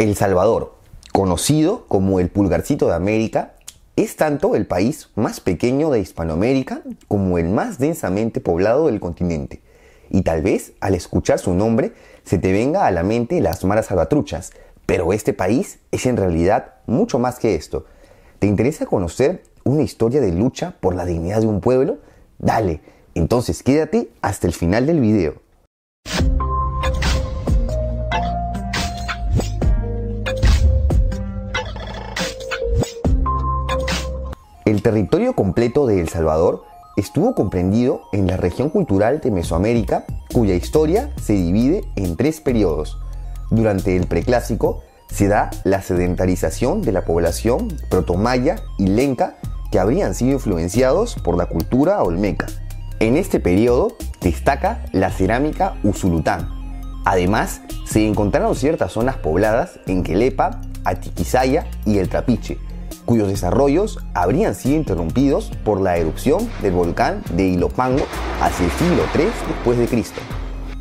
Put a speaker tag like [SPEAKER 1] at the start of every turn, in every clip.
[SPEAKER 1] El Salvador, conocido como el pulgarcito de América, es tanto el país más pequeño de Hispanoamérica como el más densamente poblado del continente. Y tal vez al escuchar su nombre se te venga a la mente las maras salvatruchas, pero este país es en realidad mucho más que esto. ¿Te interesa conocer una historia de lucha por la dignidad de un pueblo? Dale, entonces quédate hasta el final del video. El territorio completo de El Salvador estuvo comprendido en la región cultural de Mesoamérica, cuya historia se divide en tres periodos. Durante el preclásico se da la sedentarización de la población protomaya y lenca que habrían sido influenciados por la cultura olmeca. En este periodo destaca la cerámica usulután. Además, se encontraron ciertas zonas pobladas en Quelepa, Atiquizaya y el Trapiche, cuyos desarrollos habrían sido interrumpidos por la erupción del volcán de Ilopango hacia el siglo III después.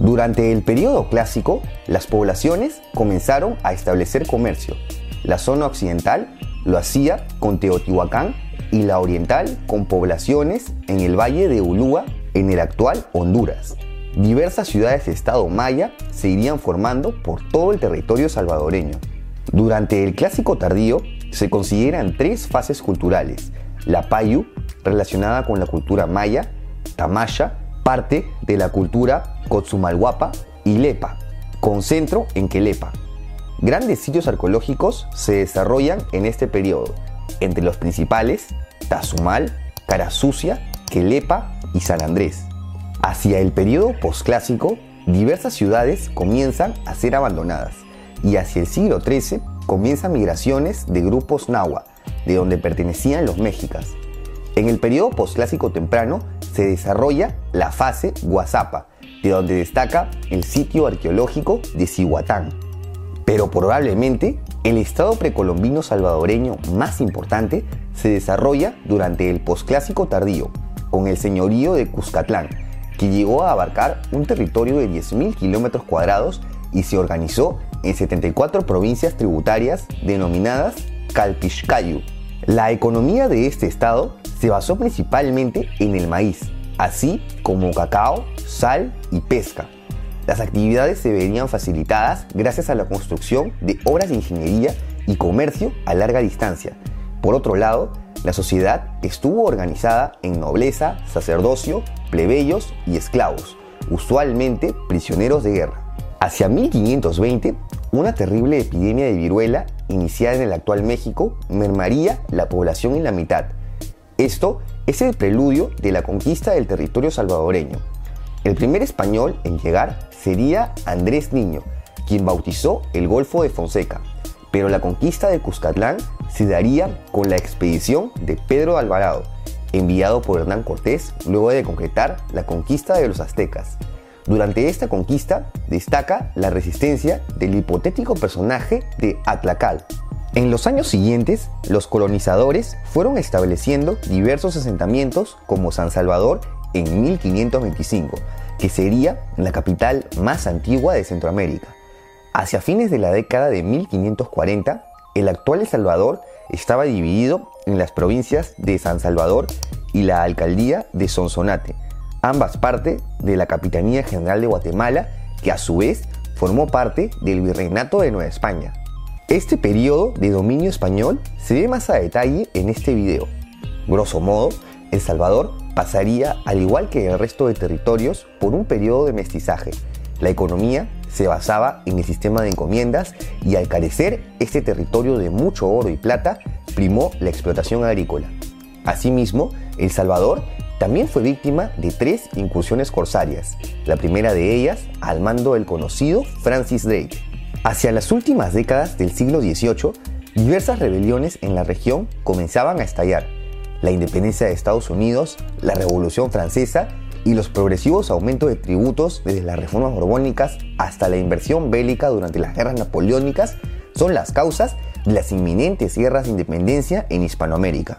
[SPEAKER 1] Durante el periodo clásico, las poblaciones comenzaron a establecer comercio. La zona occidental lo hacía con Teotihuacán y la oriental con poblaciones en el valle de Ulúa, en el actual Honduras. Diversas ciudades de estado maya se irían formando por todo el territorio salvadoreño. Durante el clásico tardío se consideran tres fases culturales. La Payu, relacionada con la cultura maya, Tamaya, parte de la cultura Cotzumalguapa y Lepa, con centro en Quelepa. Grandes sitios arqueológicos se desarrollan en este periodo, entre los principales Tazumal, Carasucia, Quelepa y San Andrés. Hacia el periodo posclásico, diversas ciudades comienzan a ser abandonadas y hacia el siglo XIII comienzan migraciones de grupos nahua, de donde pertenecían los mexicas. En el periodo posclásico temprano se desarrolla la fase Guazapa, de donde destaca el sitio arqueológico de Cihuatán. Pero probablemente el estado precolombino salvadoreño más importante se desarrolla durante el posclásico tardío, con el señorío de Cuscatlán, que llegó a abarcar un territorio de 10.000 kilómetros cuadrados y se organizó en 74 provincias tributarias denominadas Calpishcayu. La economía de este estado se basó principalmente en el maíz, así como cacao, sal y pesca. Las actividades se verían facilitadas gracias a la construcción de obras de ingeniería y comercio a larga distancia. Por otro lado, la sociedad estuvo organizada en nobleza, sacerdocio, plebeyos y esclavos, usualmente prisioneros de guerra. Hacia 1520, una terrible epidemia de viruela, iniciada en el actual México, mermaría la población en la mitad. Esto es el preludio de la conquista del territorio salvadoreño. El primer español en llegar sería Andrés Niño, quien bautizó el Golfo de Fonseca, pero la conquista de Cuscatlán se daría con la expedición de Pedro Alvarado, enviado por Hernán Cortés luego de concretar la conquista de los aztecas. Durante esta conquista destaca la resistencia del hipotético personaje de Atlacal. En los años siguientes, los colonizadores fueron estableciendo diversos asentamientos como San Salvador en 1525, que sería la capital más antigua de Centroamérica. Hacia fines de la década de 1540, el actual El Salvador estaba dividido en las provincias de San Salvador y la alcaldía de Sonsonate, ambas parte de la Capitanía General de Guatemala, que a su vez formó parte del Virreinato de Nueva España. Este periodo de dominio español se ve más a detalle en este video. Grosso modo, El Salvador pasaría, al igual que el resto de territorios, por un periodo de mestizaje. La economía se basaba en el sistema de encomiendas y al carecer este territorio de mucho oro y plata, primó la explotación agrícola. Asimismo, El Salvador también fue víctima de tres incursiones corsarias, la primera de ellas al mando del conocido Francis Drake. Hacia las últimas décadas del siglo XVIII, diversas rebeliones en la región comenzaban a estallar. La independencia de Estados Unidos, la Revolución Francesa y los progresivos aumentos de tributos desde las reformas borbónicas hasta la inversión bélica durante las guerras napoleónicas son las causas de las inminentes guerras de independencia en Hispanoamérica.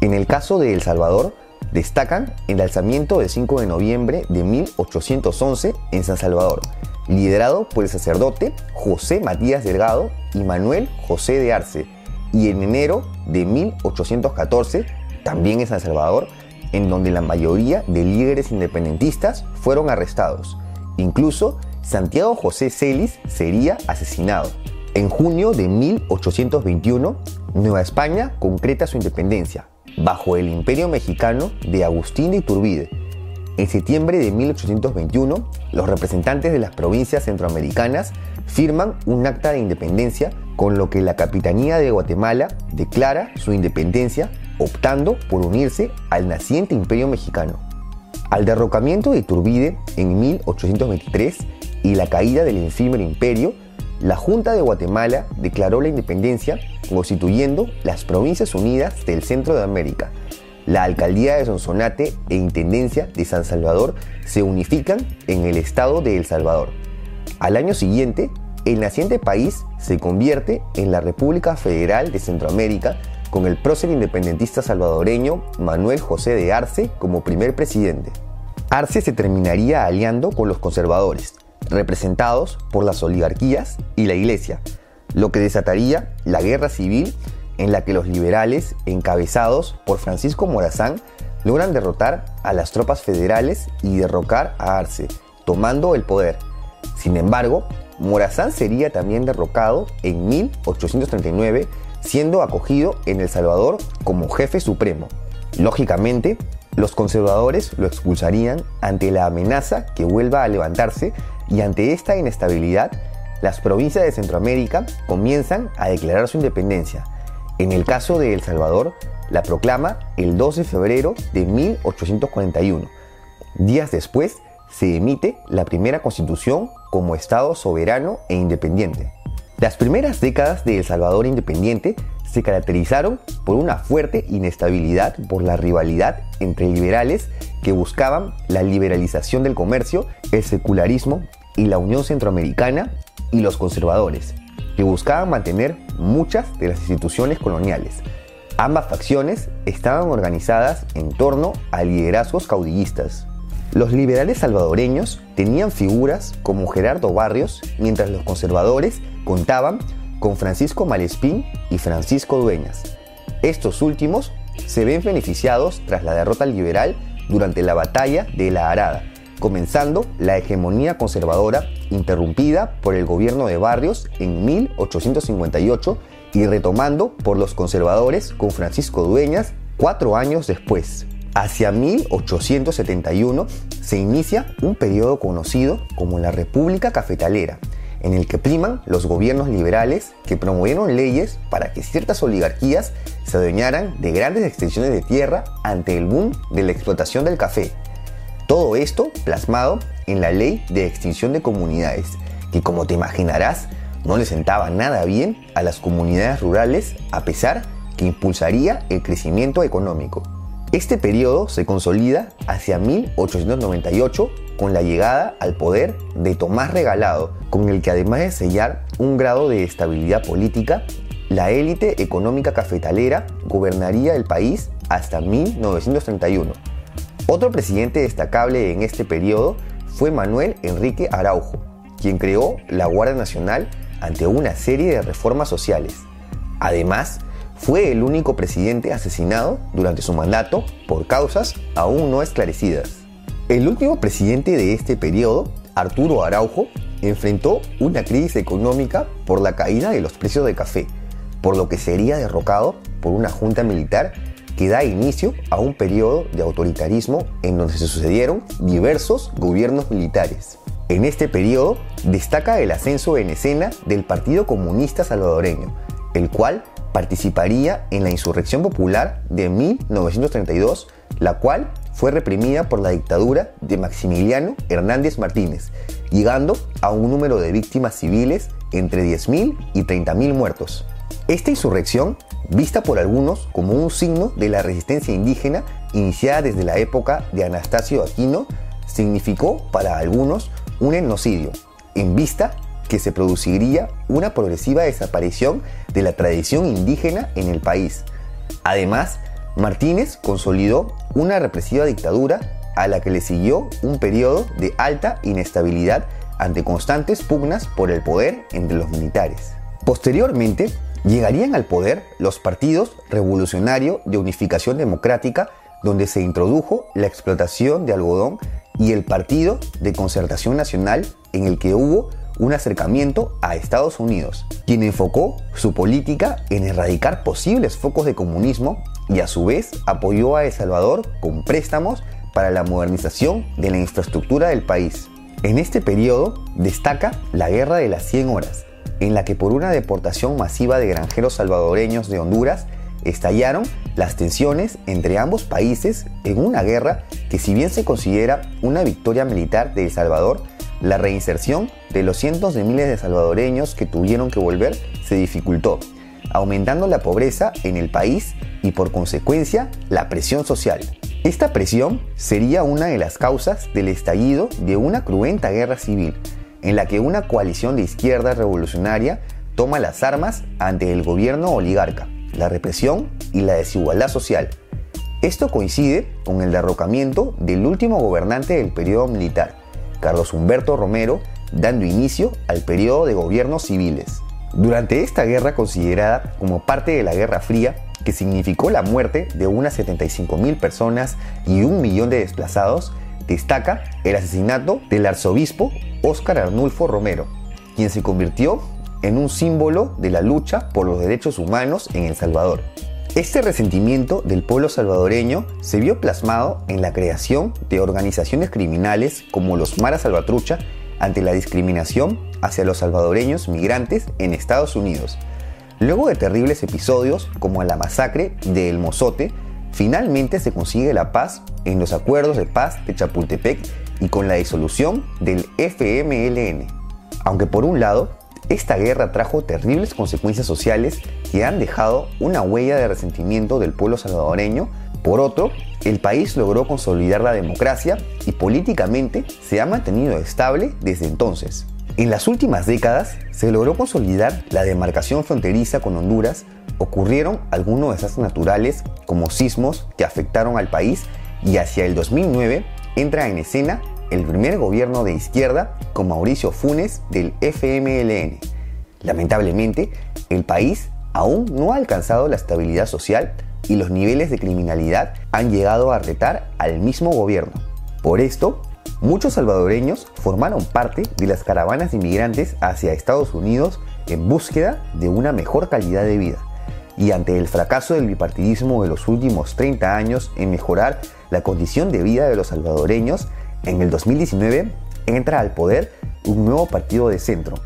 [SPEAKER 1] En el caso de El Salvador, Destacan el alzamiento del 5 de noviembre de 1811 en San Salvador, liderado por el sacerdote José Matías Delgado y Manuel José de Arce, y en enero de 1814, también en San Salvador, en donde la mayoría de líderes independentistas fueron arrestados. Incluso Santiago José Celis sería asesinado. En junio de 1821, Nueva España concreta su independencia, bajo el imperio mexicano de Agustín de Iturbide. En septiembre de 1821, los representantes de las provincias centroamericanas firman un acta de independencia con lo que la Capitanía de Guatemala declara su independencia optando por unirse al naciente imperio mexicano. Al derrocamiento de Iturbide en 1823 y la caída del efímero imperio, la Junta de Guatemala declaró la independencia constituyendo las Provincias Unidas del Centro de América. La Alcaldía de Sonsonate e Intendencia de San Salvador se unifican en el Estado de El Salvador. Al año siguiente, el naciente país se convierte en la República Federal de Centroamérica con el prócer independentista salvadoreño Manuel José de Arce como primer presidente. Arce se terminaría aliando con los conservadores, representados por las oligarquías y la iglesia, lo que desataría la guerra civil en la que los liberales, encabezados por Francisco Morazán, logran derrotar a las tropas federales y derrocar a Arce, tomando el poder. Sin embargo, Morazán sería también derrocado en 1839, siendo acogido en El Salvador como jefe supremo. Lógicamente, los conservadores lo expulsarían ante la amenaza que vuelva a levantarse y ante esta inestabilidad, las provincias de Centroamérica comienzan a declarar su independencia. En el caso de El Salvador, la proclama el 2 de febrero de 1841. Días después, se emite la primera constitución como Estado soberano e independiente. Las primeras décadas de El Salvador independiente se caracterizaron por una fuerte inestabilidad por la rivalidad entre liberales que buscaban la liberalización del comercio, el secularismo y la Unión Centroamericana y los conservadores, que buscaban mantener muchas de las instituciones coloniales. Ambas facciones estaban organizadas en torno a liderazgos caudillistas. Los liberales salvadoreños tenían figuras como Gerardo Barrios, mientras los conservadores contaban con Francisco Malespín y Francisco Dueñas. Estos últimos se ven beneficiados tras la derrota liberal durante la batalla de la Arada, comenzando la hegemonía conservadora interrumpida por el gobierno de Barrios en 1858 y retomando por los conservadores con Francisco Dueñas cuatro años después. Hacia 1871 se inicia un periodo conocido como la República Cafetalera, en el que priman los gobiernos liberales que promovieron leyes para que ciertas oligarquías se adueñaran de grandes extensiones de tierra ante el boom de la explotación del café. Todo esto plasmado en la ley de extinción de comunidades, que como te imaginarás no le sentaba nada bien a las comunidades rurales a pesar que impulsaría el crecimiento económico. Este periodo se consolida hacia 1898 con la llegada al poder de Tomás Regalado, con el que además de sellar un grado de estabilidad política, la élite económica cafetalera gobernaría el país hasta 1931. Otro presidente destacable en este periodo fue Manuel Enrique Araujo, quien creó la Guardia Nacional ante una serie de reformas sociales. Además, fue el único presidente asesinado durante su mandato por causas aún no esclarecidas. El último presidente de este periodo, Arturo Araujo, enfrentó una crisis económica por la caída de los precios de café, por lo que sería derrocado por una junta militar que da inicio a un periodo de autoritarismo en donde se sucedieron diversos gobiernos militares. En este periodo destaca el ascenso en escena del Partido Comunista Salvadoreño, el cual participaría en la insurrección popular de 1932, la cual fue reprimida por la dictadura de Maximiliano Hernández Martínez, llegando a un número de víctimas civiles entre 10.000 y 30.000 muertos. Esta insurrección, vista por algunos como un signo de la resistencia indígena iniciada desde la época de Anastasio Aquino, significó para algunos un etnocidio, en vista que se produciría una progresiva desaparición de la tradición indígena en el país. Además, Martínez consolidó una represiva dictadura a la que le siguió un periodo de alta inestabilidad ante constantes pugnas por el poder entre los militares. Posteriormente, llegarían al poder los partidos Revolucionario de Unificación Democrática, donde se introdujo la explotación de algodón, y el Partido de Concertación Nacional, en el que hubo un acercamiento a Estados Unidos, quien enfocó su política en erradicar posibles focos de comunismo y a su vez apoyó a El Salvador con préstamos para la modernización de la infraestructura del país. En este periodo destaca la Guerra de las 100 Horas, en la que por una deportación masiva de granjeros salvadoreños de Honduras estallaron las tensiones entre ambos países en una guerra que si bien se considera una victoria militar de El Salvador, la reinserción de los cientos de miles de salvadoreños que tuvieron que volver se dificultó, aumentando la pobreza en el país y por consecuencia la presión social. Esta presión sería una de las causas del estallido de una cruenta guerra civil, en la que una coalición de izquierda revolucionaria toma las armas ante el gobierno oligarca, la represión y la desigualdad social. Esto coincide con el derrocamiento del último gobernante del periodo militar, Carlos Humberto Romero, dando inicio al periodo de gobiernos civiles. Durante esta guerra considerada como parte de la Guerra Fría, que significó la muerte de unas 75.000 personas y un millón de desplazados, destaca el asesinato del arzobispo Óscar Arnulfo Romero, quien se convirtió en un símbolo de la lucha por los derechos humanos en El Salvador. Este resentimiento del pueblo salvadoreño se vio plasmado en la creación de organizaciones criminales como los Mara Salvatrucha ante la discriminación hacia los salvadoreños migrantes en Estados Unidos. Luego de terribles episodios como la masacre de El Mozote, finalmente se consigue la paz en los acuerdos de paz de Chapultepec y con la disolución del FMLN. Aunque por un lado, esta guerra trajo terribles consecuencias sociales que han dejado una huella de resentimiento del pueblo salvadoreño, por otro, el país logró consolidar la democracia y políticamente se ha mantenido estable desde entonces. En las últimas décadas se logró consolidar la demarcación fronteriza con Honduras, ocurrieron algunos desastres naturales como sismos que afectaron al país y hacia el 2009 entra en escena el primer gobierno de izquierda con Mauricio Funes del FMLN. Lamentablemente, el país aún no ha alcanzado la estabilidad social y los niveles de criminalidad han llegado a retar al mismo gobierno. Por esto, Muchos salvadoreños formaron parte de las caravanas de inmigrantes hacia Estados Unidos en búsqueda de una mejor calidad de vida. Y ante el fracaso del bipartidismo de los últimos 30 años en mejorar la condición de vida de los salvadoreños, en el 2019 entra al poder un nuevo partido de centro,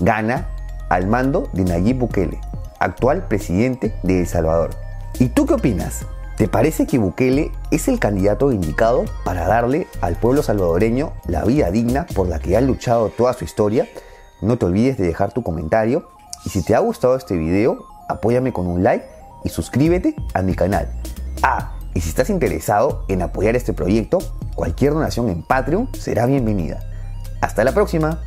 [SPEAKER 1] gana al mando de Nayib Bukele, actual presidente de El Salvador. ¿Y tú qué opinas? ¿Te parece que Bukele es el candidato indicado para darle al pueblo salvadoreño la vida digna por la que ha luchado toda su historia? No te olvides de dejar tu comentario y si te ha gustado este video, apóyame con un like y suscríbete a mi canal. Y si estás interesado en apoyar este proyecto, cualquier donación en Patreon será bienvenida. Hasta la próxima.